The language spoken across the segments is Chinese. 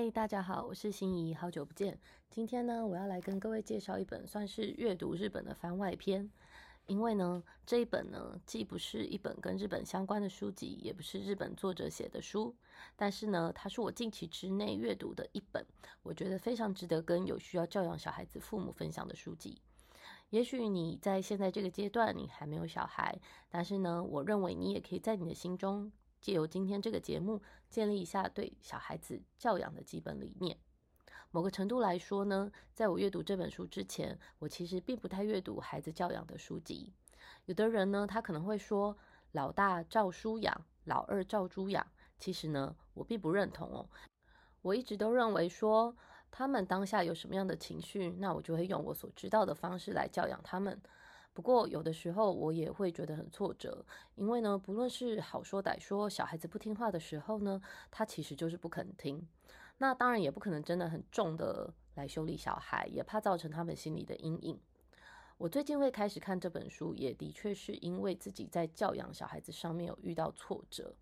嗨，大家好，我是心怡，好久不见。今天呢，我要来跟各位介绍一本算是阅读日本的番外篇。因为呢，这一本呢，既不是一本跟日本相关的书籍，也不是日本作者写的书，但是呢，它是我近期之内阅读的一本，我觉得非常值得跟有需要教养小孩子父母分享的书籍。也许你在现在这个阶段，你还没有小孩，但是呢，我认为你也可以在你的心中。借由今天这个节目，建立一下对小孩子教养的基本理念。某个程度来说呢，在我阅读这本书之前，我其实并不太阅读孩子教养的书籍。有的人呢，他可能会说“老大照书养，老二照猪养”。其实呢，我并不认同哦。我一直都认为说，他们当下有什么样的情绪，那我就会用我所知道的方式来教养他们。不过，有的时候我也会觉得很挫折，因为呢，不论是好说歹说，小孩子不听话的时候呢，他其实就是不肯听。那当然也不可能真的很重的来修理小孩，也怕造成他们心里的阴影。我最近会开始看这本书，也的确是因为自己在教养小孩子上面有遇到挫折。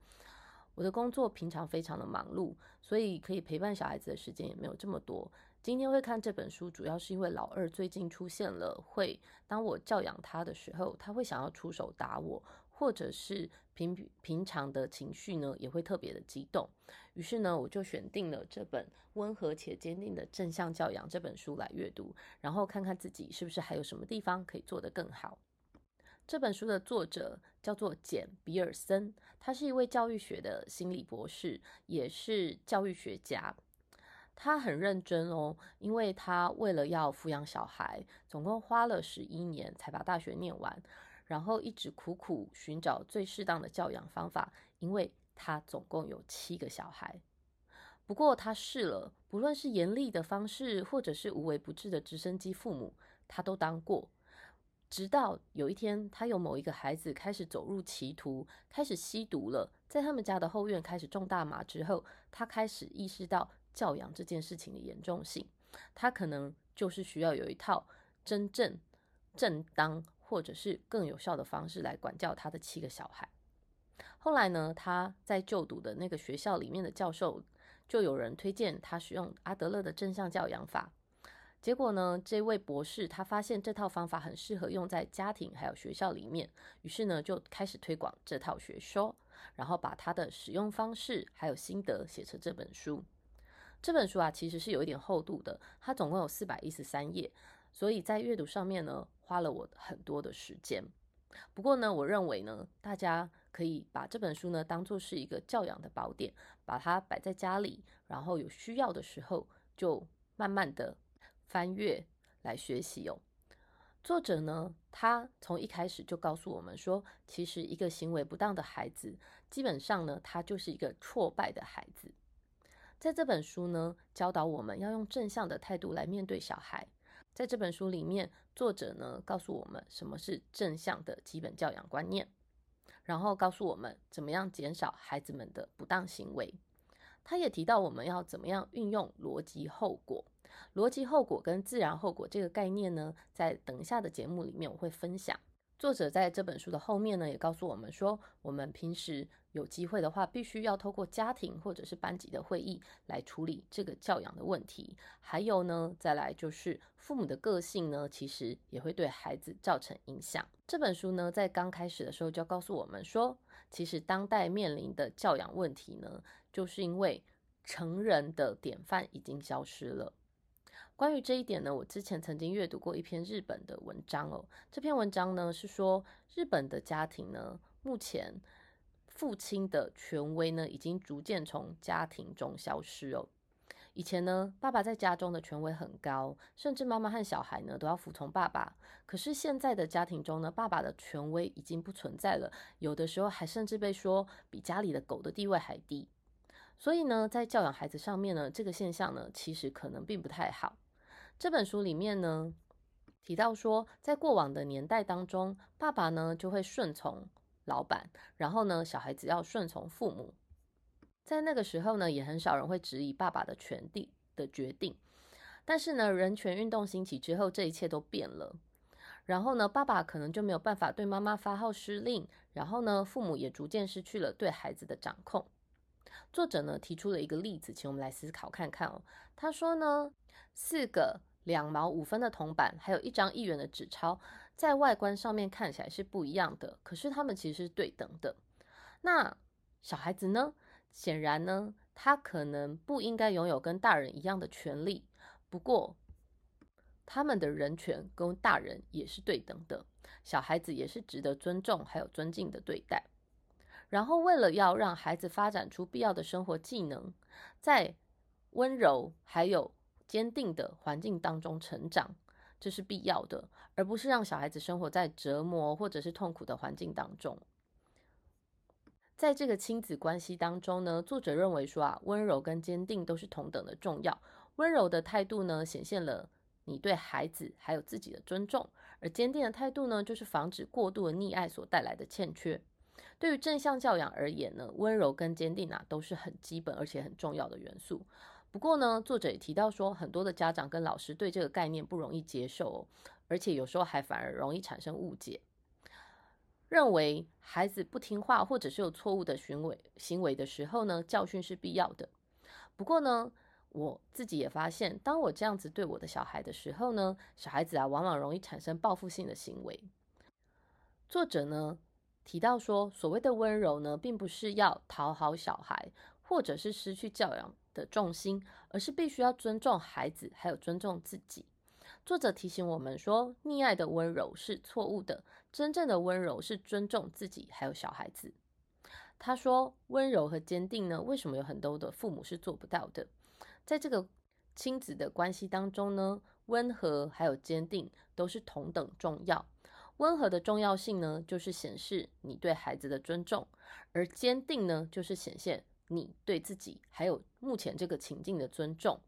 我的工作平常非常的忙碌，所以可以陪伴小孩子的时间也没有这么多。今天会看这本书，主要是因为老二最近出现了，会当我教养他的时候，他会想要出手打我，或者是平平常的情绪呢，也会特别的激动。于是呢，我就选定了这本温和且坚定的正向教养这本书来阅读，然后看看自己是不是还有什么地方可以做得更好。这本书的作者叫做简·比尔森，他是一位教育学的心理博士，也是教育学家。他很认真哦，因为他为了要抚养小孩，总共花了十一年才把大学念完，然后一直苦苦寻找最适当的教养方法，因为他总共有七个小孩。不过他试了，不论是严厉的方式，或者是无微不至的直升机父母，他都当过。直到有一天，他有某一个孩子开始走入歧途，开始吸毒了，在他们家的后院开始种大麻之后，他开始意识到教养这件事情的严重性。他可能就是需要有一套真正正当或者是更有效的方式来管教他的七个小孩。后来呢，他在就读的那个学校里面的教授就有人推荐他使用阿德勒的正向教养法。结果呢，这位博士他发现这套方法很适合用在家庭还有学校里面，于是呢就开始推广这套学说，然后把他的使用方式还有心得写成这本书。这本书啊其实是有一点厚度的，它总共有四百一十三页，所以在阅读上面呢花了我很多的时间。不过呢，我认为呢，大家可以把这本书呢当做是一个教养的宝典，把它摆在家里，然后有需要的时候就慢慢的。翻阅来学习哦。作者呢，他从一开始就告诉我们说，其实一个行为不当的孩子，基本上呢，他就是一个挫败的孩子。在这本书呢，教导我们要用正向的态度来面对小孩。在这本书里面，作者呢告诉我们什么是正向的基本教养观念，然后告诉我们怎么样减少孩子们的不当行为。他也提到我们要怎么样运用逻辑后果。逻辑后果跟自然后果这个概念呢，在等一下的节目里面我会分享。作者在这本书的后面呢，也告诉我们说，我们平时有机会的话，必须要透过家庭或者是班级的会议来处理这个教养的问题。还有呢，再来就是父母的个性呢，其实也会对孩子造成影响。这本书呢，在刚开始的时候就告诉我们说，其实当代面临的教养问题呢，就是因为成人的典范已经消失了。关于这一点呢，我之前曾经阅读过一篇日本的文章哦。这篇文章呢是说，日本的家庭呢，目前父亲的权威呢，已经逐渐从家庭中消失哦。以前呢，爸爸在家中的权威很高，甚至妈妈和小孩呢都要服从爸爸。可是现在的家庭中呢，爸爸的权威已经不存在了，有的时候还甚至被说比家里的狗的地位还低。所以呢，在教养孩子上面呢，这个现象呢，其实可能并不太好。这本书里面呢提到说，在过往的年代当中，爸爸呢就会顺从老板，然后呢小孩子要顺从父母。在那个时候呢，也很少人会质疑爸爸的权利的决定。但是呢，人权运动兴起之后，这一切都变了。然后呢，爸爸可能就没有办法对妈妈发号施令，然后呢，父母也逐渐失去了对孩子的掌控。作者呢提出了一个例子，请我们来思考看看哦。他说呢，四个两毛五分的铜板，还有一张一元的纸钞，在外观上面看起来是不一样的，可是他们其实是对等的。那小孩子呢？显然呢，他可能不应该拥有跟大人一样的权利。不过，他们的人权跟大人也是对等的，小孩子也是值得尊重还有尊敬的对待。然后，为了要让孩子发展出必要的生活技能，在温柔还有坚定的环境当中成长，这是必要的，而不是让小孩子生活在折磨或者是痛苦的环境当中。在这个亲子关系当中呢，作者认为说啊，温柔跟坚定都是同等的重要。温柔的态度呢，显现了你对孩子还有自己的尊重；而坚定的态度呢，就是防止过度的溺爱所带来的欠缺。对于正向教养而言呢，温柔跟坚定啊都是很基本而且很重要的元素。不过呢，作者也提到说，很多的家长跟老师对这个概念不容易接受哦，而且有时候还反而容易产生误解，认为孩子不听话或者是有错误的行为行为的时候呢，教训是必要的。不过呢，我自己也发现，当我这样子对我的小孩的时候呢，小孩子啊往往容易产生报复性的行为。作者呢？提到说，所谓的温柔呢，并不是要讨好小孩，或者是失去教养的重心，而是必须要尊重孩子，还有尊重自己。作者提醒我们说，溺爱的温柔是错误的，真正的温柔是尊重自己，还有小孩子。他说，温柔和坚定呢，为什么有很多的父母是做不到的？在这个亲子的关系当中呢，温和还有坚定都是同等重要。温和的重要性呢，就是显示你对孩子的尊重；而坚定呢，就是显现你对自己还有目前这个情境的尊重。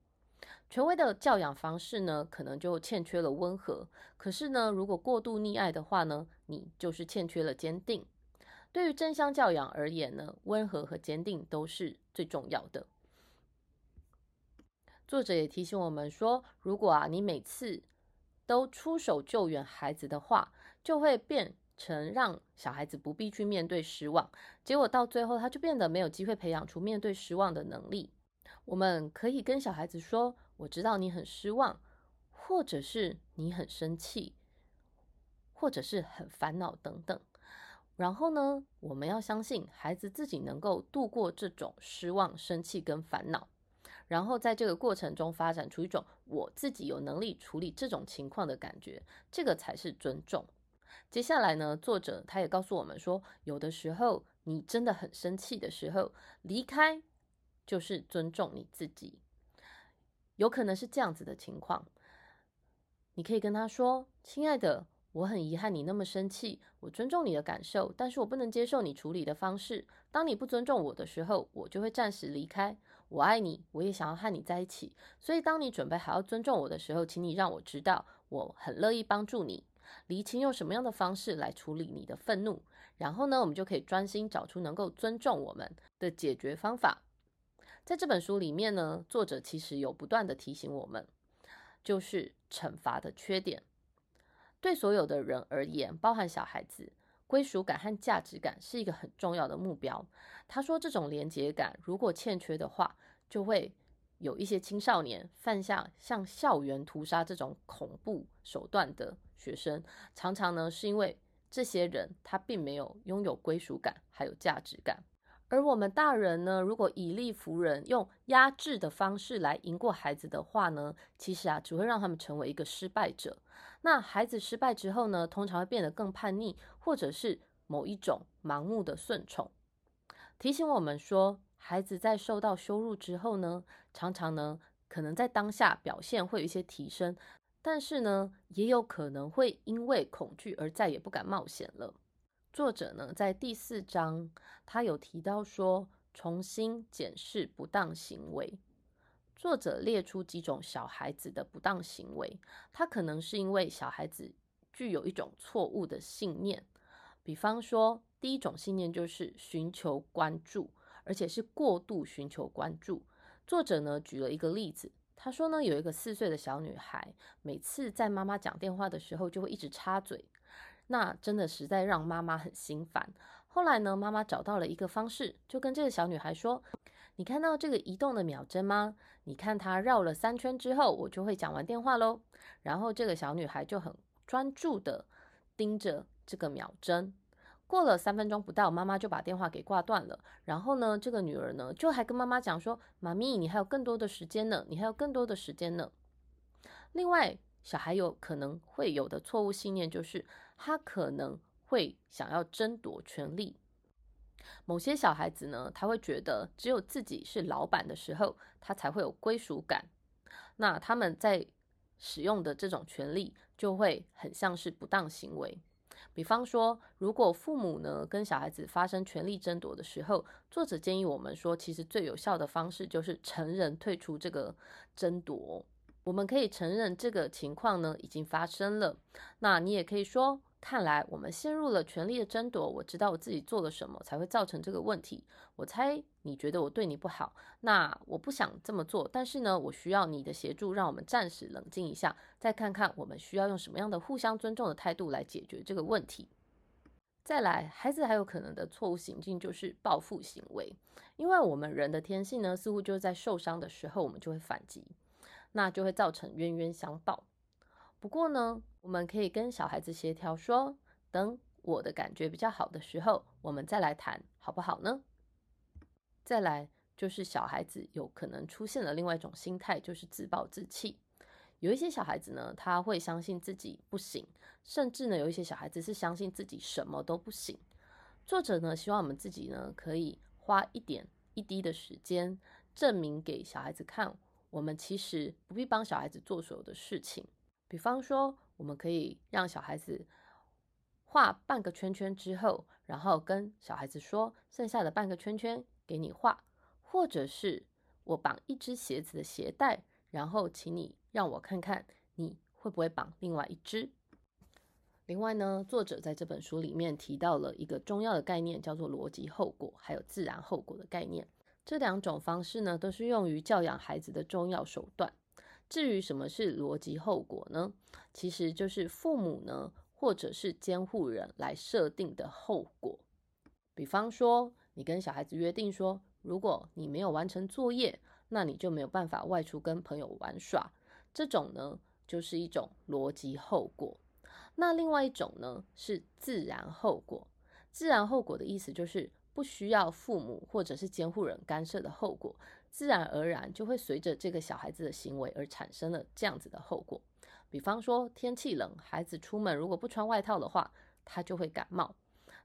权威的教养方式呢，可能就欠缺了温和；可是呢，如果过度溺爱的话呢，你就是欠缺了坚定。对于正向教养而言呢，温和和坚定都是最重要的。作者也提醒我们说，如果啊，你每次都出手救援孩子的话，就会变成让小孩子不必去面对失望，结果到最后他就变得没有机会培养出面对失望的能力。我们可以跟小孩子说：“我知道你很失望，或者是你很生气，或者是很烦恼等等。”然后呢，我们要相信孩子自己能够度过这种失望、生气跟烦恼，然后在这个过程中发展出一种我自己有能力处理这种情况的感觉，这个才是尊重。接下来呢，作者他也告诉我们说，有的时候你真的很生气的时候，离开就是尊重你自己。有可能是这样子的情况，你可以跟他说：“亲爱的，我很遗憾你那么生气，我尊重你的感受，但是我不能接受你处理的方式。当你不尊重我的时候，我就会暂时离开。我爱你，我也想要和你在一起。所以，当你准备好要尊重我的时候，请你让我知道，我很乐意帮助你。”厘清用什么样的方式来处理你的愤怒，然后呢，我们就可以专心找出能够尊重我们的解决方法。在这本书里面呢，作者其实有不断的提醒我们，就是惩罚的缺点。对所有的人而言，包含小孩子，归属感和价值感是一个很重要的目标。他说，这种连结感如果欠缺的话，就会。有一些青少年犯下像校园屠杀这种恐怖手段的学生，常常呢是因为这些人他并没有拥有归属感还有价值感，而我们大人呢，如果以力服人，用压制的方式来赢过孩子的话呢，其实啊只会让他们成为一个失败者。那孩子失败之后呢，通常会变得更叛逆，或者是某一种盲目的顺从，提醒我们说。孩子在受到羞辱之后呢，常常呢，可能在当下表现会有一些提升，但是呢，也有可能会因为恐惧而再也不敢冒险了。作者呢，在第四章，他有提到说，重新检视不当行为。作者列出几种小孩子的不当行为，他可能是因为小孩子具有一种错误的信念，比方说，第一种信念就是寻求关注。而且是过度寻求关注。作者呢举了一个例子，他说呢有一个四岁的小女孩，每次在妈妈讲电话的时候就会一直插嘴，那真的实在让妈妈很心烦。后来呢，妈妈找到了一个方式，就跟这个小女孩说：“你看到这个移动的秒针吗？你看它绕了三圈之后，我就会讲完电话喽。然后这个小女孩就很专注的盯着这个秒针。过了三分钟不到，妈妈就把电话给挂断了。然后呢，这个女儿呢，就还跟妈妈讲说：“妈咪，你还有更多的时间呢，你还有更多的时间呢。”另外，小孩有可能会有的错误信念就是，他可能会想要争夺权利。某些小孩子呢，他会觉得只有自己是老板的时候，他才会有归属感。那他们在使用的这种权利，就会很像是不当行为。比方说，如果父母呢跟小孩子发生权力争夺的时候，作者建议我们说，其实最有效的方式就是成人退出这个争夺。我们可以承认这个情况呢已经发生了。那你也可以说。看来我们陷入了权力的争夺。我知道我自己做了什么才会造成这个问题。我猜你觉得我对你不好，那我不想这么做。但是呢，我需要你的协助，让我们暂时冷静一下，再看看我们需要用什么样的互相尊重的态度来解决这个问题。再来，孩子还有可能的错误行径就是报复行为，因为我们人的天性呢，似乎就是在受伤的时候我们就会反击，那就会造成冤冤相报。不过呢，我们可以跟小孩子协调说，等我的感觉比较好的时候，我们再来谈，好不好呢？再来就是小孩子有可能出现了另外一种心态，就是自暴自弃。有一些小孩子呢，他会相信自己不行，甚至呢，有一些小孩子是相信自己什么都不行。作者呢，希望我们自己呢，可以花一点一滴的时间，证明给小孩子看，我们其实不必帮小孩子做所有的事情。比方说，我们可以让小孩子画半个圈圈之后，然后跟小孩子说，剩下的半个圈圈给你画，或者是我绑一只鞋子的鞋带，然后请你让我看看你会不会绑另外一只。另外呢，作者在这本书里面提到了一个重要的概念，叫做逻辑后果，还有自然后果的概念。这两种方式呢，都是用于教养孩子的重要手段。至于什么是逻辑后果呢？其实就是父母呢，或者是监护人来设定的后果。比方说，你跟小孩子约定说，如果你没有完成作业，那你就没有办法外出跟朋友玩耍。这种呢，就是一种逻辑后果。那另外一种呢，是自然后果。自然后果的意思就是不需要父母或者是监护人干涉的后果。自然而然就会随着这个小孩子的行为而产生了这样子的后果。比方说天气冷，孩子出门如果不穿外套的话，他就会感冒。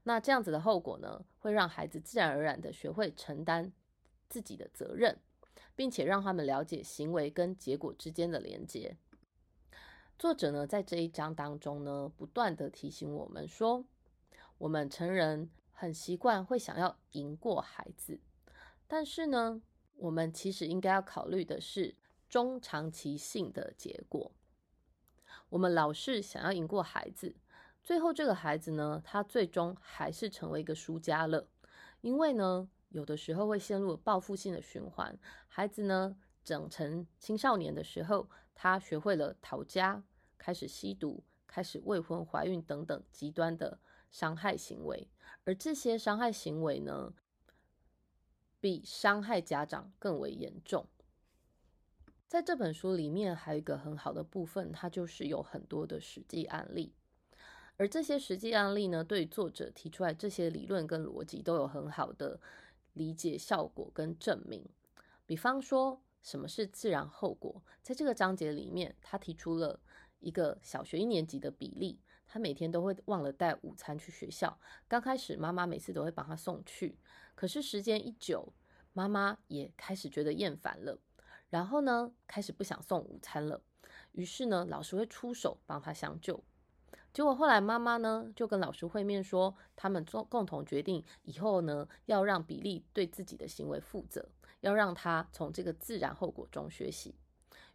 那这样子的后果呢，会让孩子自然而然的学会承担自己的责任，并且让他们了解行为跟结果之间的连接。作者呢在这一章当中呢，不断的提醒我们说，我们成人很习惯会想要赢过孩子，但是呢。我们其实应该要考虑的是中长期性的结果。我们老是想要赢过孩子，最后这个孩子呢，他最终还是成为一个输家了。因为呢，有的时候会陷入报复性的循环。孩子呢，长成青少年的时候，他学会了逃家，开始吸毒，开始未婚怀孕等等极端的伤害行为。而这些伤害行为呢？比伤害家长更为严重。在这本书里面，还有一个很好的部分，它就是有很多的实际案例。而这些实际案例呢，对作者提出来这些理论跟逻辑都有很好的理解效果跟证明。比方说，什么是自然后果？在这个章节里面，他提出了一个小学一年级的比例，他每天都会忘了带午餐去学校。刚开始，妈妈每次都会帮他送去。可是时间一久，妈妈也开始觉得厌烦了，然后呢，开始不想送午餐了。于是呢，老师会出手帮他相救。结果后来妈妈呢，就跟老师会面说，他们做共同决定以后呢，要让比利对自己的行为负责，要让他从这个自然后果中学习。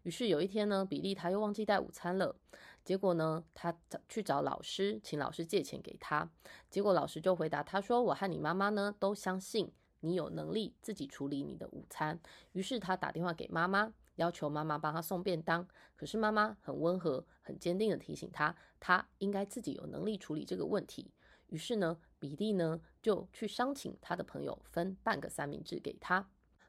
于是有一天呢，比利他又忘记带午餐了。结果呢，他找去找老师，请老师借钱给他。结果老师就回答他说：“我和你妈妈呢，都相信你有能力自己处理你的午餐。”于是他打电话给妈妈，要求妈妈帮他送便当。可是妈妈很温和、很坚定的提醒他，他应该自己有能力处理这个问题。于是呢，比利呢就去商请他的朋友分半个三明治给他。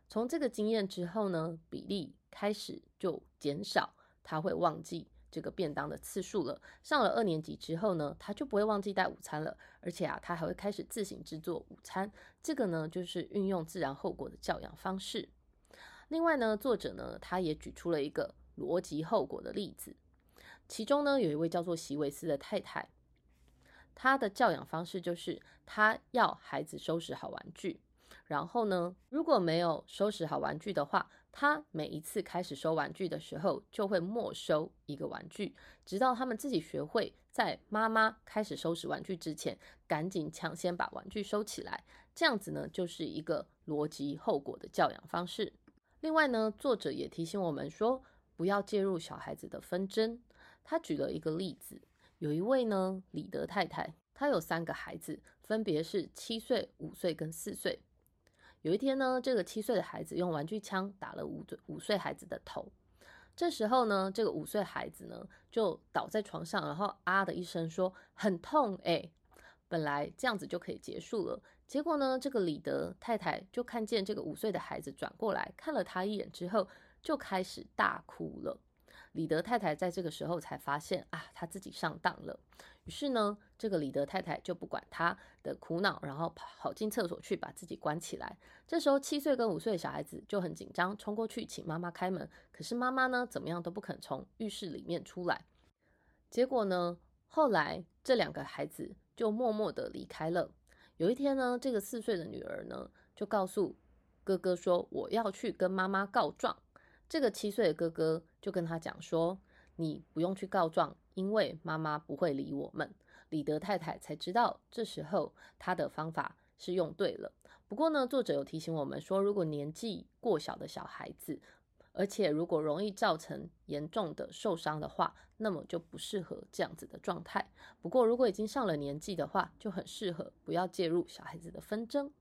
从这个经验之后呢，比利开始就减少，他会忘记这个便当的次数了。上了二年级之后呢，他就不会忘记带午餐了，而且啊，他还会开始自行制作午餐。这个呢，就是运用自然后果的教养方式。另外呢，作者呢，他也举出了一个逻辑后果的例子，其中呢，有一位叫做席维斯的太太，她的教养方式就是她要孩子收拾好玩具。然后呢，如果没有收拾好玩具的话，他每一次开始收玩具的时候，就会没收一个玩具，直到他们自己学会在妈妈开始收拾玩具之前，赶紧抢先把玩具收起来。这样子呢，就是一个逻辑后果的教养方式。另外呢，作者也提醒我们说，不要介入小孩子的纷争。他举了一个例子，有一位呢，李德太太，她有三个孩子，分别是七岁、五岁跟四岁。有一天呢，这个七岁的孩子用玩具枪打了五五岁孩子的头。这时候呢，这个五岁孩子呢就倒在床上，然后啊的一声说很痛哎。本来这样子就可以结束了，结果呢，这个李德太太就看见这个五岁的孩子转过来看了他一眼之后，就开始大哭了。李德太太在这个时候才发现啊，他自己上当了。于是呢，这个李德太太就不管他的苦恼，然后跑进厕所去把自己关起来。这时候，七岁跟五岁的小孩子就很紧张，冲过去请妈妈开门。可是妈妈呢，怎么样都不肯从浴室里面出来。结果呢，后来这两个孩子就默默的离开了。有一天呢，这个四岁的女儿呢，就告诉哥哥说：“我要去跟妈妈告状。”这个七岁的哥哥就跟他讲说：“你不用去告状，因为妈妈不会理我们。”李德太太才知道，这时候她的方法是用对了。不过呢，作者有提醒我们说，如果年纪过小的小孩子，而且如果容易造成严重的受伤的话，那么就不适合这样子的状态。不过，如果已经上了年纪的话，就很适合不要介入小孩子的纷争。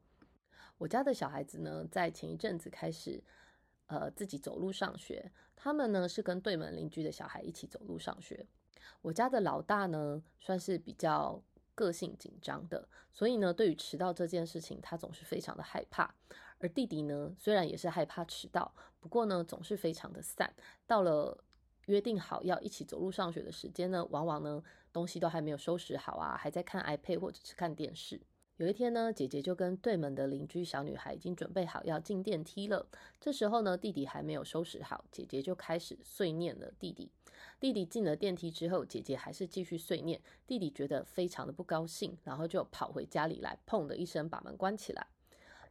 我家的小孩子呢，在前一阵子开始。呃，自己走路上学，他们呢是跟对门邻居的小孩一起走路上学。我家的老大呢，算是比较个性紧张的，所以呢，对于迟到这件事情，他总是非常的害怕。而弟弟呢，虽然也是害怕迟到，不过呢，总是非常的散。到了约定好要一起走路上学的时间呢，往往呢，东西都还没有收拾好啊，还在看 iPad 或者是看电视。有一天呢，姐姐就跟对门的邻居小女孩已经准备好要进电梯了。这时候呢，弟弟还没有收拾好，姐姐就开始碎念了弟弟。弟弟进了电梯之后，姐姐还是继续碎念。弟弟觉得非常的不高兴，然后就跑回家里来，砰的一声把门关起来。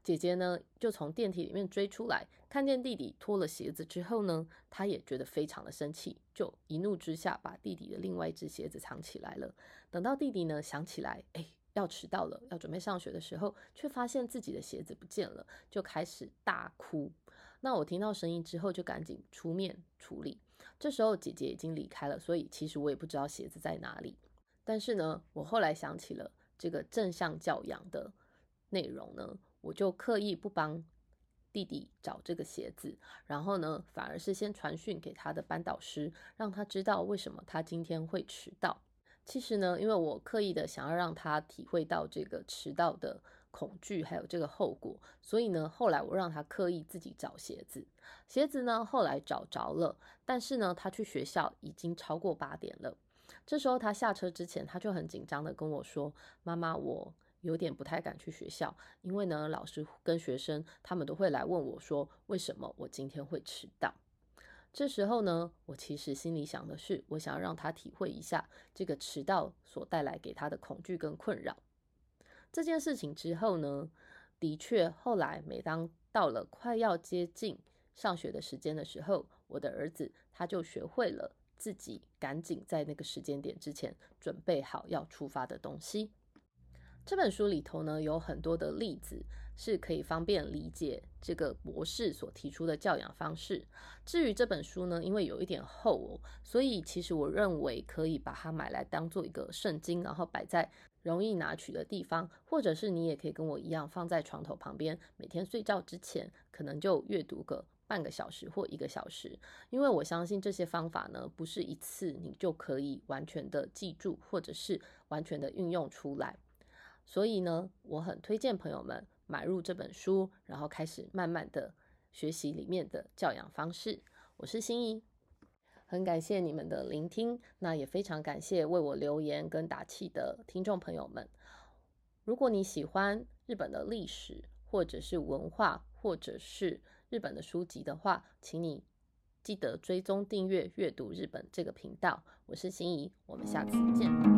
姐姐呢，就从电梯里面追出来，看见弟弟脱了鞋子之后呢，她也觉得非常的生气，就一怒之下把弟弟的另外一只鞋子藏起来了。等到弟弟呢想起来，哎。要迟到了，要准备上学的时候，却发现自己的鞋子不见了，就开始大哭。那我听到声音之后，就赶紧出面处理。这时候姐姐已经离开了，所以其实我也不知道鞋子在哪里。但是呢，我后来想起了这个正向教养的内容呢，我就刻意不帮弟弟找这个鞋子，然后呢，反而是先传讯给他的班导师，让他知道为什么他今天会迟到。其实呢，因为我刻意的想要让他体会到这个迟到的恐惧，还有这个后果，所以呢，后来我让他刻意自己找鞋子。鞋子呢，后来找着了，但是呢，他去学校已经超过八点了。这时候他下车之前，他就很紧张的跟我说：“妈妈，我有点不太敢去学校，因为呢，老师跟学生他们都会来问我说，为什么我今天会迟到。”这时候呢，我其实心里想的是，我想要让他体会一下这个迟到所带来给他的恐惧跟困扰。这件事情之后呢，的确后来每当到了快要接近上学的时间的时候，我的儿子他就学会了自己赶紧在那个时间点之前准备好要出发的东西。这本书里头呢，有很多的例子是可以方便理解这个博士所提出的教养方式。至于这本书呢，因为有一点厚哦，所以其实我认为可以把它买来当做一个圣经，然后摆在容易拿取的地方，或者是你也可以跟我一样放在床头旁边，每天睡觉之前可能就阅读个半个小时或一个小时。因为我相信这些方法呢，不是一次你就可以完全的记住，或者是完全的运用出来。所以呢，我很推荐朋友们买入这本书，然后开始慢慢的学习里面的教养方式。我是心怡，很感谢你们的聆听，那也非常感谢为我留言跟打气的听众朋友们。如果你喜欢日本的历史，或者是文化，或者是日本的书籍的话，请你记得追踪订阅阅读日本这个频道。我是心怡，我们下次见。